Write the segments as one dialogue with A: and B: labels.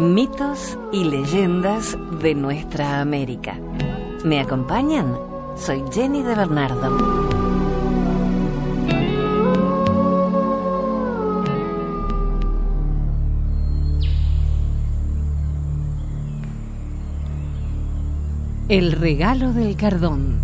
A: Mitos y leyendas de nuestra América. ¿Me acompañan? Soy Jenny de Bernardo. El regalo del cardón.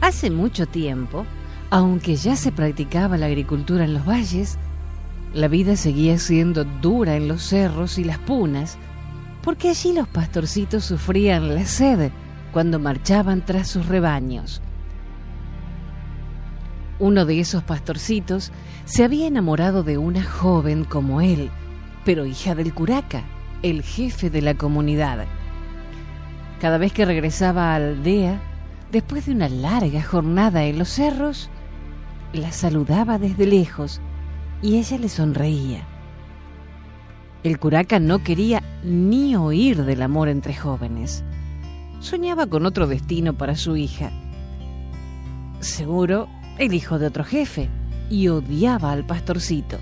A: Hace mucho tiempo, aunque ya se practicaba la agricultura en los valles, la vida seguía siendo dura en los cerros y las punas, porque allí los pastorcitos sufrían la sed cuando marchaban tras sus rebaños. Uno de esos pastorcitos se había enamorado de una joven como él, pero hija del curaca, el jefe de la comunidad. Cada vez que regresaba a la aldea, después de una larga jornada en los cerros, la saludaba desde lejos y ella le sonreía. El curaca no quería ni oír del amor entre jóvenes. Soñaba con otro destino para su hija. Seguro, el hijo de otro jefe, y odiaba al pastorcito.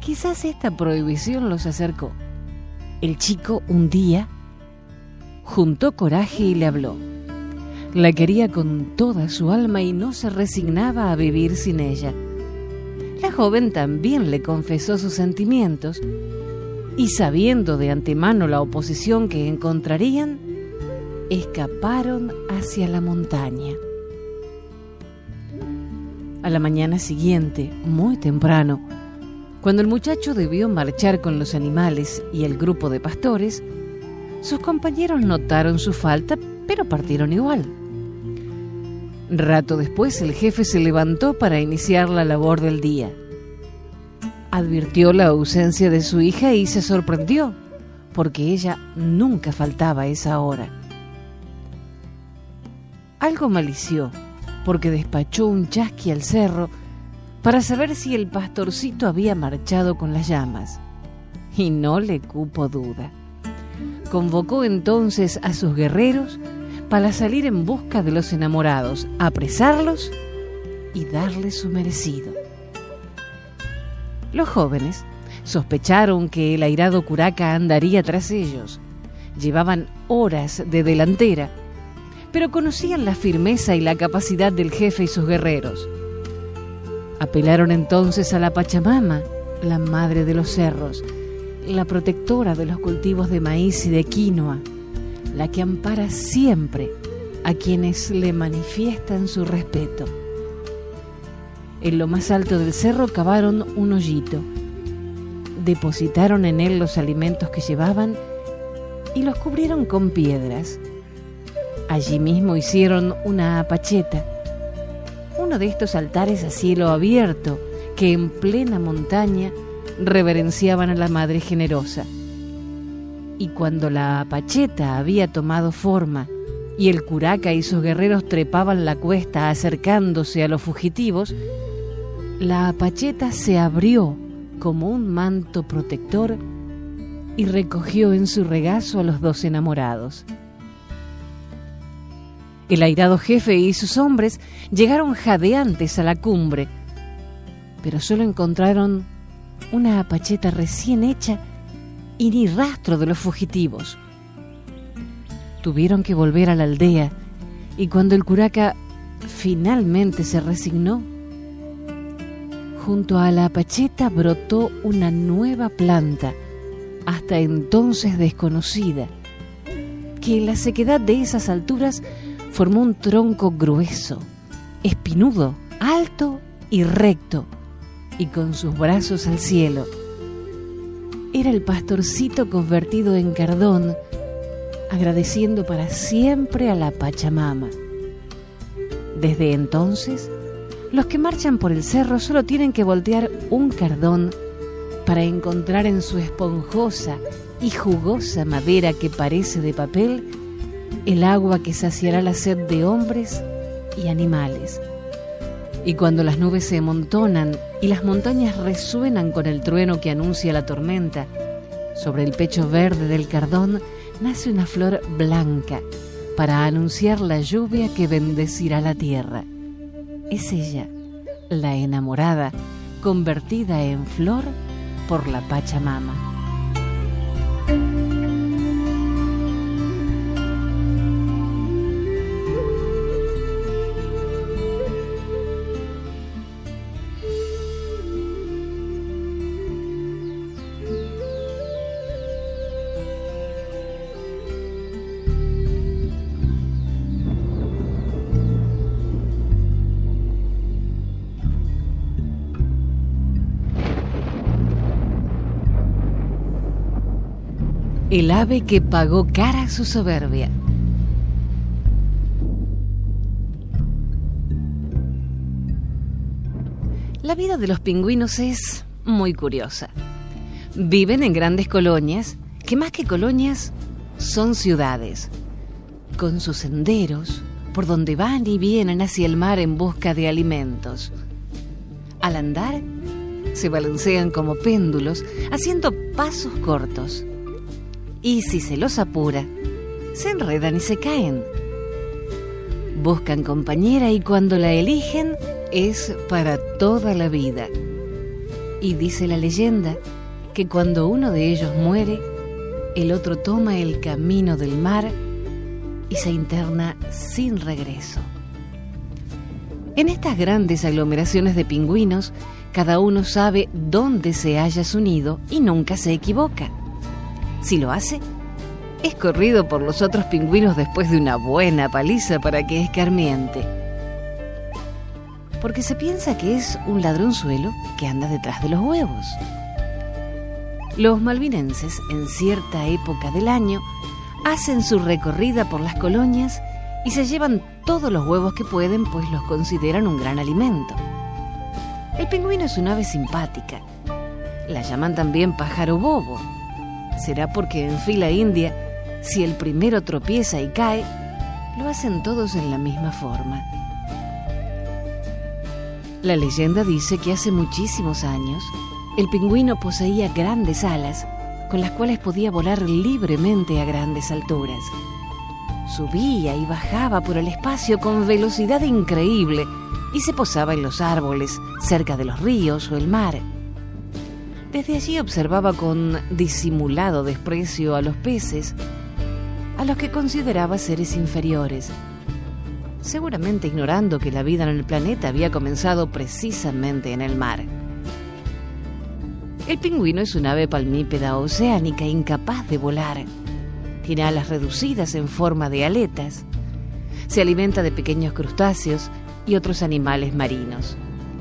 A: Quizás esta prohibición los acercó. El chico un día juntó coraje y le habló. La quería con toda su alma y no se resignaba a vivir sin ella. La joven también le confesó sus sentimientos y sabiendo de antemano la oposición que encontrarían, escaparon hacia la montaña. A la mañana siguiente, muy temprano, cuando el muchacho debió marchar con los animales y el grupo de pastores, sus compañeros notaron su falta, pero partieron igual. Rato después el jefe se levantó para iniciar la labor del día. Advirtió la ausencia de su hija y se sorprendió, porque ella nunca faltaba a esa hora. Algo malició, porque despachó un chasqui al cerro para saber si el pastorcito había marchado con las llamas. Y no le cupo duda. Convocó entonces a sus guerreros para salir en busca de los enamorados, apresarlos y darles su merecido. Los jóvenes sospecharon que el airado curaca andaría tras ellos. Llevaban horas de delantera, pero conocían la firmeza y la capacidad del jefe y sus guerreros. Apelaron entonces a la Pachamama, la madre de los cerros, la protectora de los cultivos de maíz y de quinoa, la que ampara siempre a quienes le manifiestan su respeto. En lo más alto del cerro cavaron un hoyito, depositaron en él los alimentos que llevaban y los cubrieron con piedras. Allí mismo hicieron una apacheta, uno de estos altares a cielo abierto que en plena montaña reverenciaban a la Madre Generosa y cuando la apacheta había tomado forma y el curaca y sus guerreros trepaban la cuesta acercándose a los fugitivos, la apacheta se abrió como un manto protector y recogió en su regazo a los dos enamorados. El airado jefe y sus hombres llegaron jadeantes a la cumbre, pero solo encontraron una apacheta recién hecha y ni rastro de los fugitivos. Tuvieron que volver a la aldea y cuando el curaca finalmente se resignó, junto a la apacheta brotó una nueva planta, hasta entonces desconocida, que en la sequedad de esas alturas formó un tronco grueso, espinudo, alto y recto, y con sus brazos al cielo era el pastorcito convertido en cardón, agradeciendo para siempre a la Pachamama. Desde entonces, los que marchan por el cerro solo tienen que voltear un cardón para encontrar en su esponjosa y jugosa madera que parece de papel el agua que saciará la sed de hombres y animales. Y cuando las nubes se amontonan y las montañas resuenan con el trueno que anuncia la tormenta, sobre el pecho verde del cardón nace una flor blanca para anunciar la lluvia que bendecirá la tierra. Es ella, la enamorada convertida en flor por la Pachamama. El ave que pagó cara su soberbia. La vida de los pingüinos es muy curiosa. Viven en grandes colonias, que más que colonias son ciudades, con sus senderos por donde van y vienen hacia el mar en busca de alimentos. Al andar, se balancean como péndulos, haciendo pasos cortos y si se los apura, se enredan y se caen. Buscan compañera y cuando la eligen es para toda la vida. Y dice la leyenda que cuando uno de ellos muere, el otro toma el camino del mar y se interna sin regreso. En estas grandes aglomeraciones de pingüinos, cada uno sabe dónde se halla su nido y nunca se equivoca. Si lo hace, es corrido por los otros pingüinos después de una buena paliza para que escarmiente. Porque se piensa que es un ladronzuelo que anda detrás de los huevos. Los malvinenses, en cierta época del año, hacen su recorrida por las colonias y se llevan todos los huevos que pueden, pues los consideran un gran alimento. El pingüino es un ave simpática. La llaman también pájaro bobo será porque en fila india, si el primero tropieza y cae, lo hacen todos en la misma forma. La leyenda dice que hace muchísimos años el pingüino poseía grandes alas con las cuales podía volar libremente a grandes alturas. Subía y bajaba por el espacio con velocidad increíble y se posaba en los árboles, cerca de los ríos o el mar. Desde allí observaba con disimulado desprecio a los peces, a los que consideraba seres inferiores, seguramente ignorando que la vida en el planeta había comenzado precisamente en el mar. El pingüino es un ave palmípeda oceánica incapaz de volar. Tiene alas reducidas en forma de aletas. Se alimenta de pequeños crustáceos y otros animales marinos.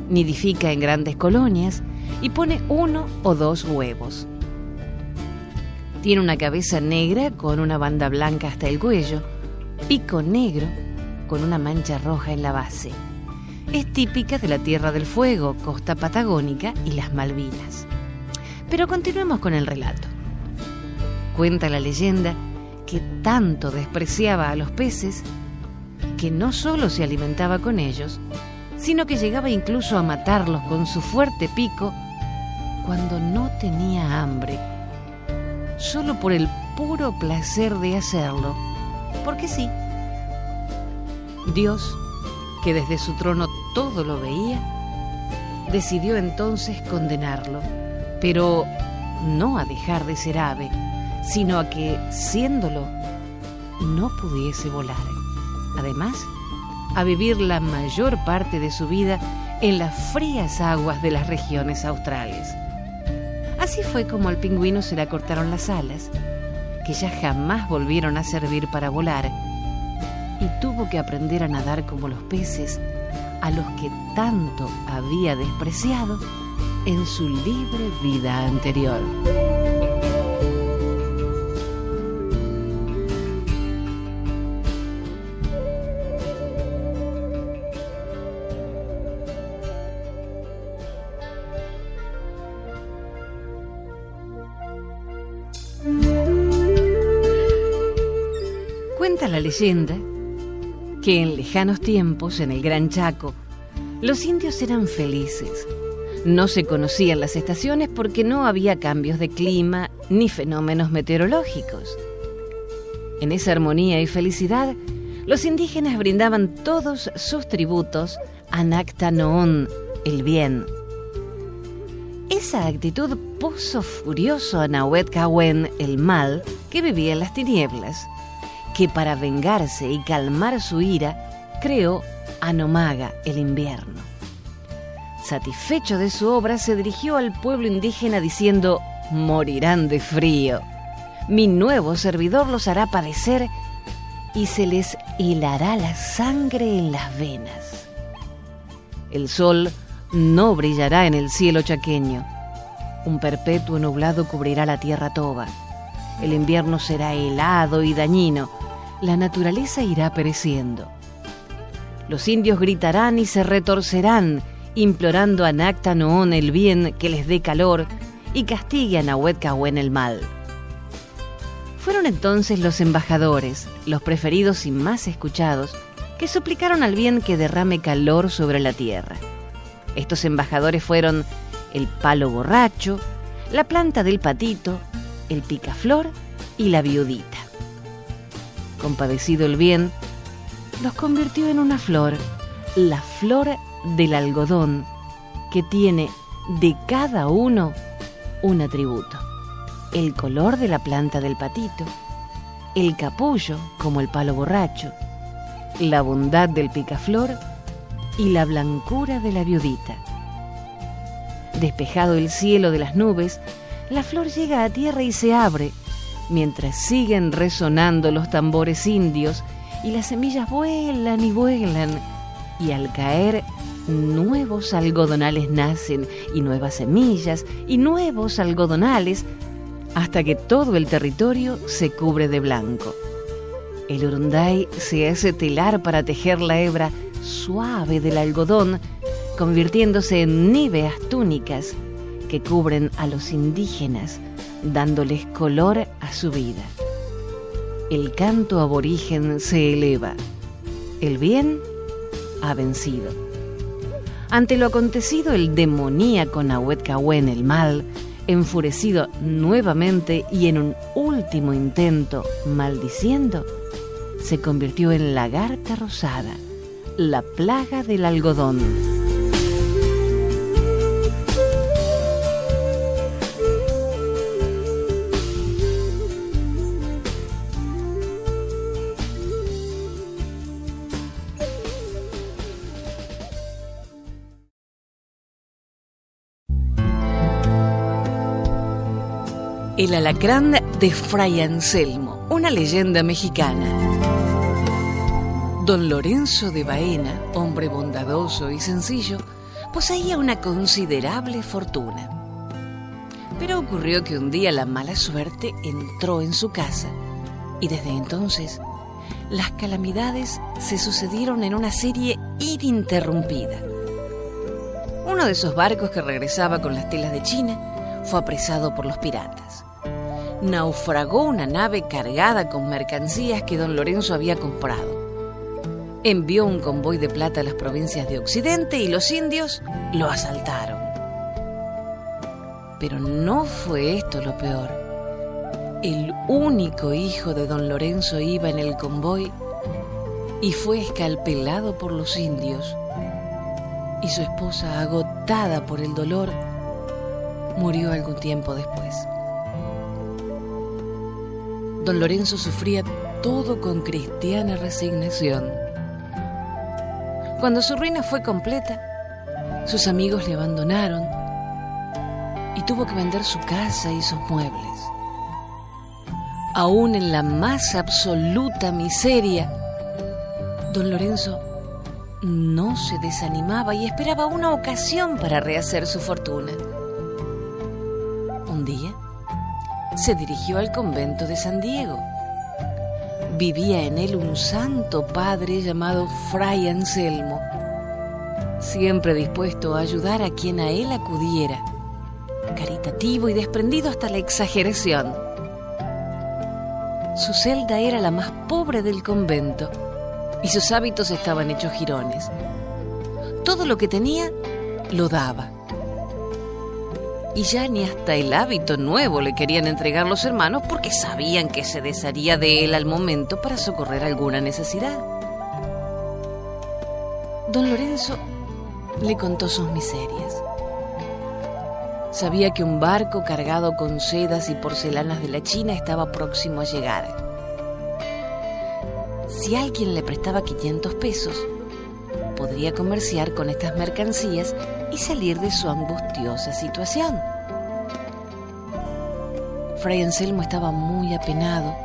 A: Nidifica en grandes colonias y pone uno o dos huevos. Tiene una cabeza negra con una banda blanca hasta el cuello, pico negro con una mancha roja en la base. Es típica de la Tierra del Fuego, costa patagónica y las Malvinas. Pero continuemos con el relato. Cuenta la leyenda que tanto despreciaba a los peces que no solo se alimentaba con ellos, sino que llegaba incluso a matarlos con su fuerte pico cuando no tenía hambre, solo por el puro placer de hacerlo, porque sí. Dios, que desde su trono todo lo veía, decidió entonces condenarlo, pero no a dejar de ser ave, sino a que, siéndolo, no pudiese volar. Además, a vivir la mayor parte de su vida en las frías aguas de las regiones australes. Así fue como al pingüino se le cortaron las alas, que ya jamás volvieron a servir para volar, y tuvo que aprender a nadar como los peces, a los que tanto había despreciado en su libre vida anterior. Leyenda que en lejanos tiempos, en el Gran Chaco, los indios eran felices. No se conocían las estaciones porque no había cambios de clima ni fenómenos meteorológicos. En esa armonía y felicidad, los indígenas brindaban todos sus tributos a Nacta el bien. Esa actitud puso furioso a Nahuet el mal, que vivía en las tinieblas, que para vengarse y calmar su ira, creó a Nomaga, el invierno. Satisfecho de su obra, se dirigió al pueblo indígena diciendo, morirán de frío. Mi nuevo servidor los hará padecer y se les hilará la sangre en las venas. El sol no brillará en el cielo chaqueño. Un perpetuo nublado cubrirá la tierra toba. El invierno será helado y dañino. La naturaleza irá pereciendo. Los indios gritarán y se retorcerán, implorando a Nacta Noón el bien que les dé calor y castigue a Nahuetcahuén el mal. Fueron entonces los embajadores, los preferidos y más escuchados, que suplicaron al bien que derrame calor sobre la tierra. Estos embajadores fueron el palo borracho, la planta del patito, el picaflor y la viudita. Compadecido el bien, los convirtió en una flor, la flor del algodón, que tiene de cada uno un atributo el color de la planta del patito, el capullo como el palo borracho, la bondad del picaflor y la blancura de la viudita. Despejado el cielo de las nubes, la flor llega a tierra y se abre, mientras siguen resonando los tambores indios y las semillas vuelan y vuelan, y al caer nuevos algodonales nacen y nuevas semillas y nuevos algodonales hasta que todo el territorio se cubre de blanco. El urunday se hace telar para tejer la hebra suave del algodón, convirtiéndose en níveas túnicas que cubren a los indígenas, dándoles color a su vida. El canto aborigen se eleva. El bien ha vencido. Ante lo acontecido, el demoníaco Nahuetcahuén, el mal, enfurecido nuevamente y en un último intento maldiciendo, se convirtió en lagarta rosada, la plaga del algodón. El alacrán de Fray Anselmo, una leyenda mexicana. Don Lorenzo de Baena, hombre bondadoso y sencillo, poseía una considerable fortuna. Pero ocurrió que un día la mala suerte entró en su casa y desde entonces las calamidades se sucedieron en una serie ininterrumpida. Uno de esos barcos que regresaba con las telas de China fue apresado por los piratas naufragó una nave cargada con mercancías que don Lorenzo había comprado. Envió un convoy de plata a las provincias de Occidente y los indios lo asaltaron. Pero no fue esto lo peor. El único hijo de don Lorenzo iba en el convoy y fue escalpelado por los indios. Y su esposa, agotada por el dolor, murió algún tiempo después. Don Lorenzo sufría todo con cristiana resignación. Cuando su ruina fue completa, sus amigos le abandonaron y tuvo que vender su casa y sus muebles. Aún en la más absoluta miseria, don Lorenzo no se desanimaba y esperaba una ocasión para rehacer su fortuna. Se dirigió al convento de San Diego. Vivía en él un santo padre llamado Fray Anselmo, siempre dispuesto a ayudar a quien a él acudiera, caritativo y desprendido hasta la exageración. Su celda era la más pobre del convento y sus hábitos estaban hechos jirones. Todo lo que tenía lo daba y ya ni hasta el hábito nuevo le querían entregar los hermanos porque sabían que se desharía de él al momento para socorrer alguna necesidad. Don Lorenzo le contó sus miserias. Sabía que un barco cargado con sedas y porcelanas de la China estaba próximo a llegar. Si alguien le prestaba 500 pesos, podría comerciar con estas mercancías y salir de su angustiosa situación. Fray Anselmo estaba muy apenado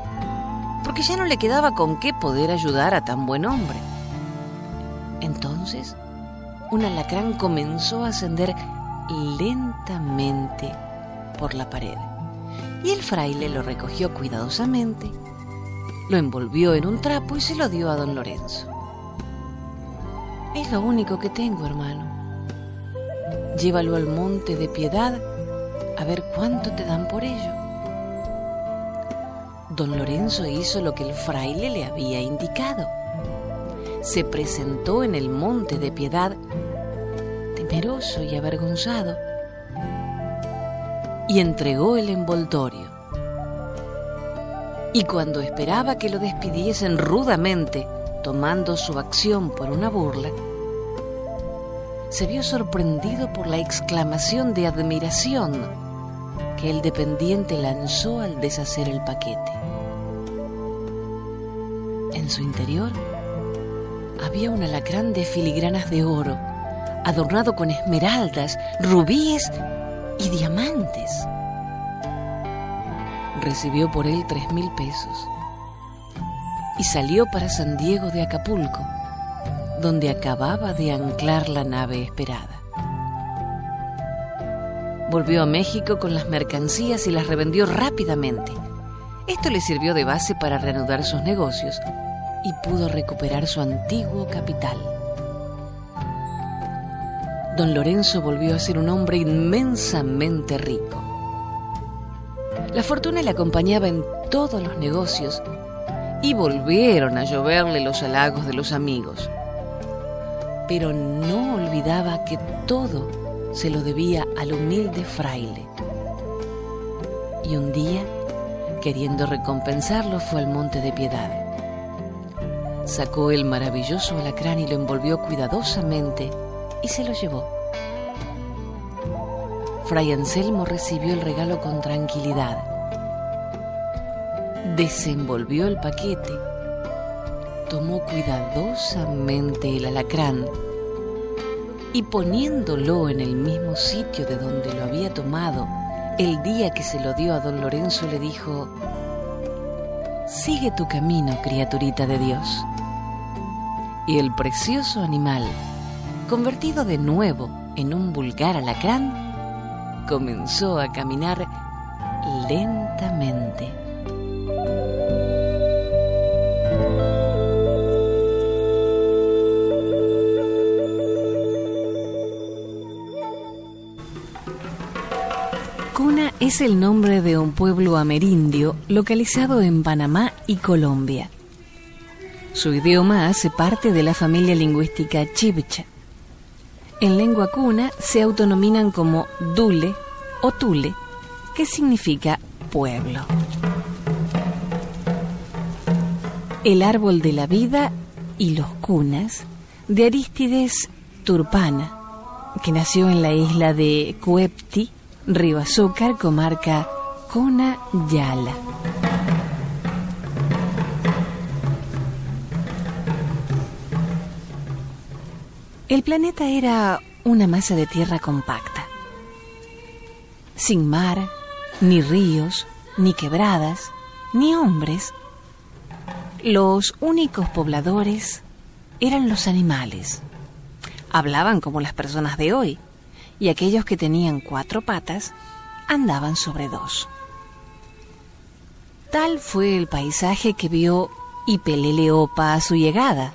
A: porque ya no le quedaba con qué poder ayudar a tan buen hombre. Entonces, un alacrán comenzó a ascender lentamente por la pared. Y el fraile lo recogió cuidadosamente, lo envolvió en un trapo y se lo dio a don Lorenzo. Es lo único que tengo, hermano. Llévalo al monte de piedad a ver cuánto te dan por ello. Don Lorenzo hizo lo que el fraile le había indicado. Se presentó en el monte de piedad temeroso y avergonzado, y entregó el envoltorio. Y cuando esperaba que lo despidiesen rudamente, tomando su acción por una burla, se vio sorprendido por la exclamación de admiración que el dependiente lanzó al deshacer el paquete. En su interior había un alacrán de filigranas de oro adornado con esmeraldas, rubíes y diamantes. Recibió por él tres mil pesos y salió para San Diego de Acapulco, donde acababa de anclar la nave esperada. Volvió a México con las mercancías y las revendió rápidamente. Esto le sirvió de base para reanudar sus negocios y pudo recuperar su antiguo capital don Lorenzo volvió a ser un hombre inmensamente rico. La fortuna le acompañaba en todos los negocios y volvieron a lloverle los halagos de los amigos. Pero no olvidaba que todo se lo debía al humilde fraile. Y un día, queriendo recompensarlo, fue al monte de piedad. Sacó el maravilloso alacrán y lo envolvió cuidadosamente y se lo llevó. Fray Anselmo recibió el regalo con tranquilidad. Desenvolvió el paquete, tomó cuidadosamente el alacrán y poniéndolo en el mismo sitio de donde lo había tomado el día que se lo dio a don Lorenzo, le dijo, Sigue tu camino, criaturita de Dios. Y el precioso animal convertido de nuevo en un vulgar alacrán, comenzó a caminar lentamente. Cuna es el nombre de un pueblo amerindio localizado en Panamá y Colombia. Su idioma hace parte de la familia lingüística chibcha en lengua cuna se autonominan como Dule o Tule, que significa pueblo. El árbol de la vida y los cunas de Aristides Turpana, que nació en la isla de Cuepti, Río Azúcar, comarca Cuna Yala. El planeta era una masa de tierra compacta, sin mar, ni ríos, ni quebradas, ni hombres. Los únicos pobladores eran los animales. Hablaban como las personas de hoy, y aquellos que tenían cuatro patas andaban sobre dos. Tal fue el paisaje que vio Ipeleleopa a su llegada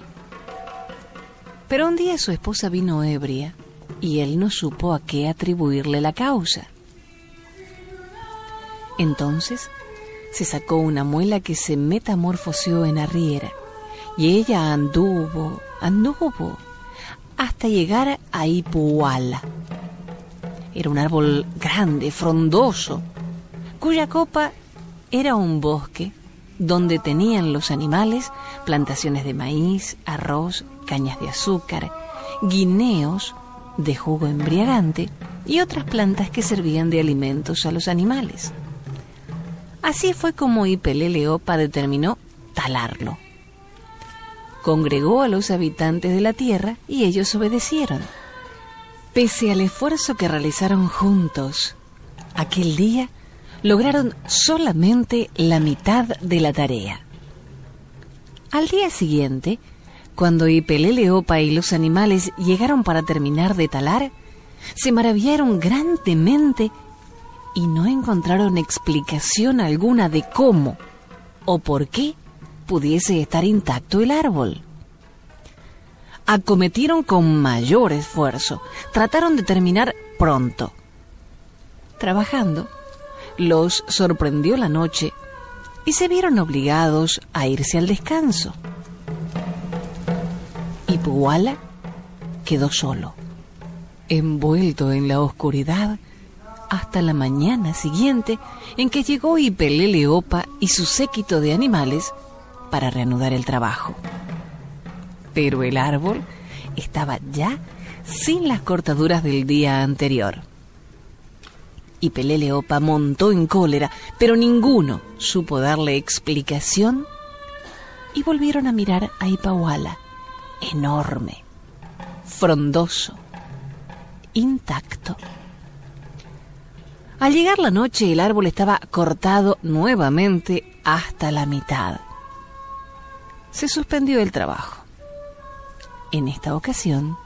A: pero un día su esposa vino ebria y él no supo a qué atribuirle la causa. Entonces se sacó una muela que se metamorfoseó en arriera y ella anduvo, anduvo, hasta llegar a Ipuala. Era un árbol grande, frondoso, cuya copa era un bosque donde tenían los animales plantaciones de maíz, arroz cañas de azúcar, guineos de jugo embriagante y otras plantas que servían de alimentos a los animales. Así fue como Ipeleleopa determinó talarlo. Congregó a los habitantes de la tierra y ellos obedecieron. Pese al esfuerzo que realizaron juntos, aquel día lograron solamente la mitad de la tarea. Al día siguiente, cuando Ipeleleopa y los animales llegaron para terminar de talar, se maravillaron grandemente y no encontraron explicación alguna de cómo o por qué pudiese estar intacto el árbol. Acometieron con mayor esfuerzo, trataron de terminar pronto. Trabajando, los sorprendió la noche y se vieron obligados a irse al descanso. Y Puala quedó solo, envuelto en la oscuridad hasta la mañana siguiente en que llegó Ipeleleopa y su séquito de animales para reanudar el trabajo. Pero el árbol estaba ya sin las cortaduras del día anterior y Peleleopa montó en cólera, pero ninguno supo darle explicación y volvieron a mirar a Ipahuala, enorme, frondoso, intacto. Al llegar la noche el árbol estaba cortado nuevamente hasta la mitad. Se suspendió el trabajo. En esta ocasión,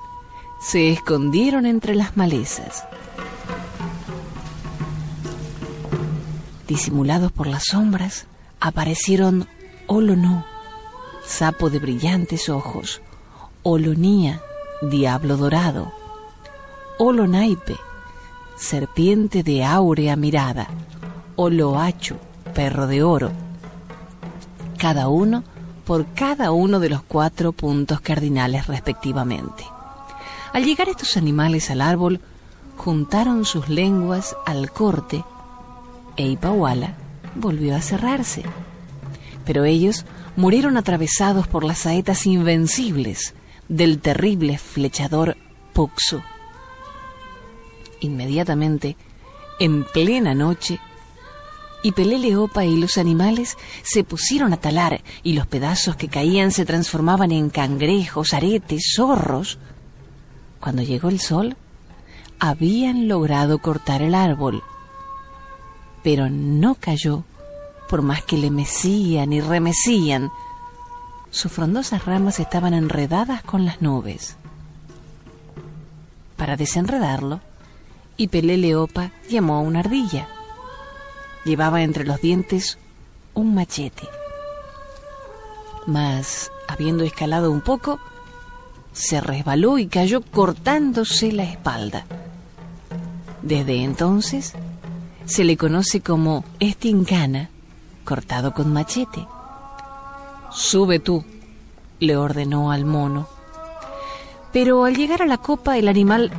A: se escondieron entre las malezas. Disimulados por las sombras, aparecieron Olonú, sapo de brillantes ojos, Olonía, diablo dorado, Olonaipe, serpiente de áurea mirada, Oloachu, perro de oro, cada uno por cada uno de los cuatro puntos cardinales respectivamente. Al llegar estos animales al árbol, juntaron sus lenguas al corte e Ipawala volvió a cerrarse. Pero ellos murieron atravesados por las saetas invencibles del terrible flechador Puxu. Inmediatamente, en plena noche, Ipeleleopa y los animales se pusieron a talar y los pedazos que caían se transformaban en cangrejos, aretes, zorros. Cuando llegó el sol, habían logrado cortar el árbol pero no cayó, por más que le mecían y remecían. Sus frondosas ramas estaban enredadas con las nubes. Para desenredarlo, Ipeleleopa llamó a una ardilla. Llevaba entre los dientes un machete. Mas, habiendo escalado un poco, se resbaló y cayó cortándose la espalda. Desde entonces, se le conoce como estincana, cortado con machete. Sube tú, le ordenó al mono. Pero al llegar a la copa el animal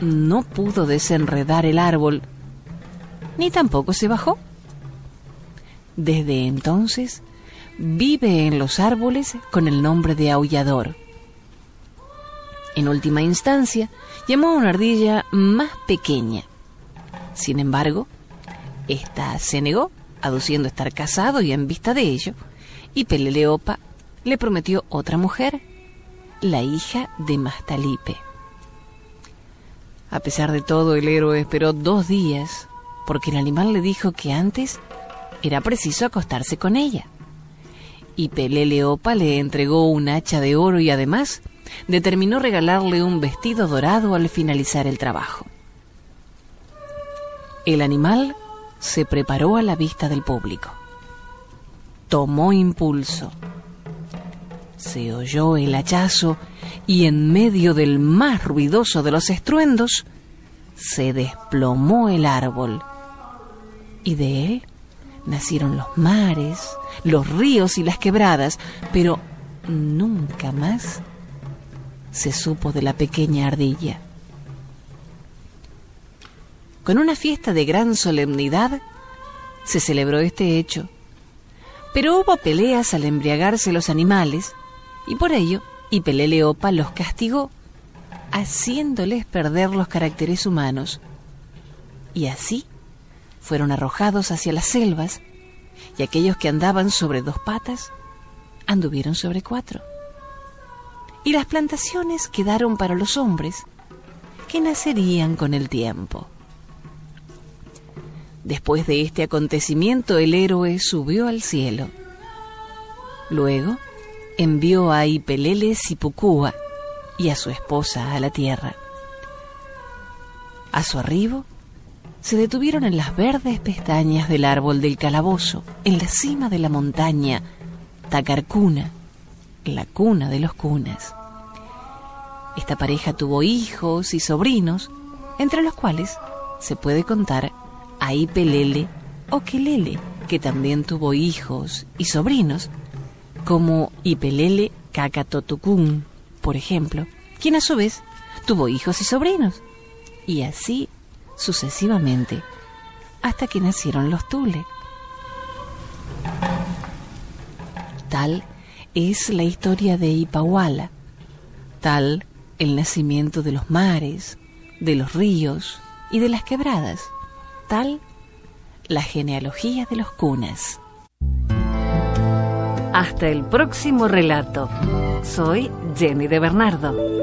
A: no pudo desenredar el árbol, ni tampoco se bajó. Desde entonces vive en los árboles con el nombre de aullador. En última instancia, llamó a una ardilla más pequeña. Sin embargo, esta se negó, aduciendo estar casado y en vista de ello, y Peleleopa le prometió otra mujer, la hija de Mastalipe. A pesar de todo, el héroe esperó dos días, porque el animal le dijo que antes era preciso acostarse con ella. Y Peleleopa le entregó un hacha de oro y además determinó regalarle un vestido dorado al finalizar el trabajo. El animal se preparó a la vista del público. Tomó impulso. Se oyó el hachazo y en medio del más ruidoso de los estruendos se desplomó el árbol. Y de él nacieron los mares, los ríos y las quebradas, pero nunca más se supo de la pequeña ardilla. Con una fiesta de gran solemnidad se celebró este hecho. Pero hubo peleas al embriagarse los animales y por ello Ipeleleopa los castigó haciéndoles perder los caracteres humanos. Y así fueron arrojados hacia las selvas, y aquellos que andaban sobre dos patas anduvieron sobre cuatro. Y las plantaciones quedaron para los hombres, que nacerían con el tiempo. Después de este acontecimiento el héroe subió al cielo. Luego envió a Ipelele Sipucúa y a su esposa a la tierra. A su arribo, se detuvieron en las verdes pestañas del árbol del calabozo, en la cima de la montaña Tacarcuna, la cuna de los cunas. Esta pareja tuvo hijos y sobrinos, entre los cuales se puede contar a Ipelele o Quelele, que también tuvo hijos y sobrinos, como Ipelele Cacatotucún, por ejemplo, quien a su vez tuvo hijos y sobrinos, y así sucesivamente, hasta que nacieron los Tule. Tal es la historia de Ipahuala, tal el nacimiento de los mares, de los ríos y de las quebradas, tal la genealogía de los cunas. Hasta el próximo relato. Soy Jenny de Bernardo.